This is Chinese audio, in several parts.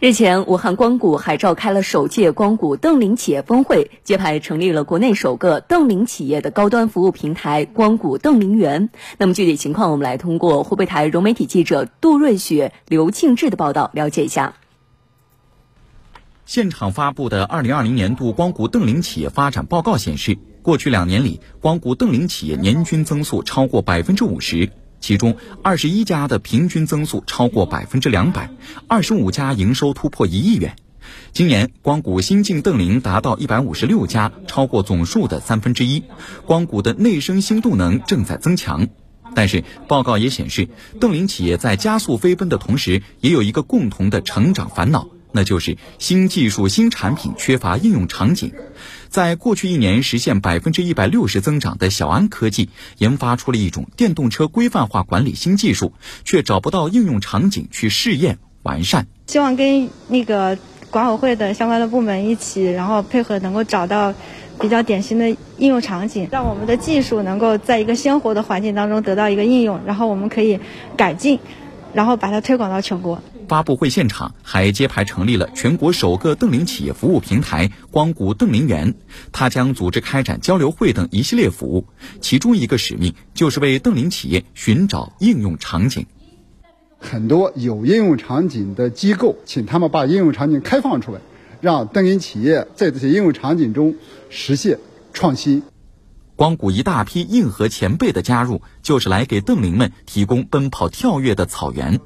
日前，武汉光谷还召开了首届光谷瞪羚企业峰会，揭牌成立了国内首个瞪羚企业的高端服务平台——光谷瞪羚园。那么具体情况，我们来通过湖北台融媒体记者杜瑞雪、刘庆志的报道了解一下。现场发布的二零二零年度光谷瞪羚企业发展报告显示，过去两年里，光谷瞪羚企业年均增速超过百分之五十。其中，二十一家的平均增速超过百分之两百，二十五家营收突破一亿元。今年，光谷新进瞪羚达到一百五十六家，超过总数的三分之一。光谷的内生新动能正在增强。但是，报告也显示，瞪羚企业在加速飞奔的同时，也有一个共同的成长烦恼。那就是新技术、新产品缺乏应用场景。在过去一年实现百分之一百六十增长的小安科技，研发出了一种电动车规范化管理新技术，却找不到应用场景去试验完善。希望跟那个管委会的相关的部门一起，然后配合，能够找到比较典型的应用场景，让我们的技术能够在一个鲜活的环境当中得到一个应用，然后我们可以改进，然后把它推广到全国。发布会现场还揭牌成立了全国首个瞪羚企业服务平台“光谷瞪羚园”，它将组织开展交流会等一系列服务，其中一个使命就是为瞪羚企业寻找应用场景。很多有应用场景的机构，请他们把应用场景开放出来，让瞪羚企业在这些应用场景中实现创新。光谷一大批硬核前辈的加入，就是来给瞪羚们提供奔跑跳跃的草原。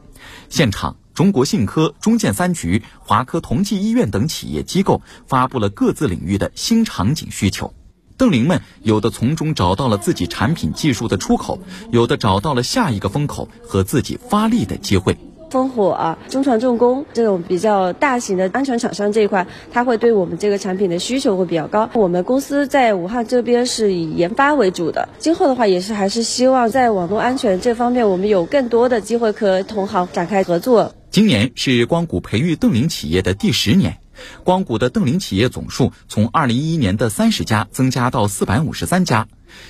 现场。中国信科、中建三局、华科同济医院等企业机构发布了各自领域的新场景需求，瞪羚们有的从中找到了自己产品技术的出口，有的找到了下一个风口和自己发力的机会。烽火啊，中船重工这种比较大型的安全厂商这一块，它会对我们这个产品的需求会比较高。我们公司在武汉这边是以研发为主的，今后的话也是还是希望在网络安全这方面，我们有更多的机会和同行展开合作。今年是光谷培育瞪羚企业的第十年，光谷的瞪羚企业总数从二零一一年的三十家增加到四百五十三家。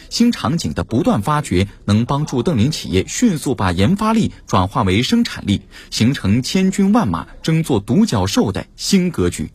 新场景的不断发掘，能帮助瞪羚企业迅速把研发力转化为生产力，形成千军万马争做独角兽的新格局。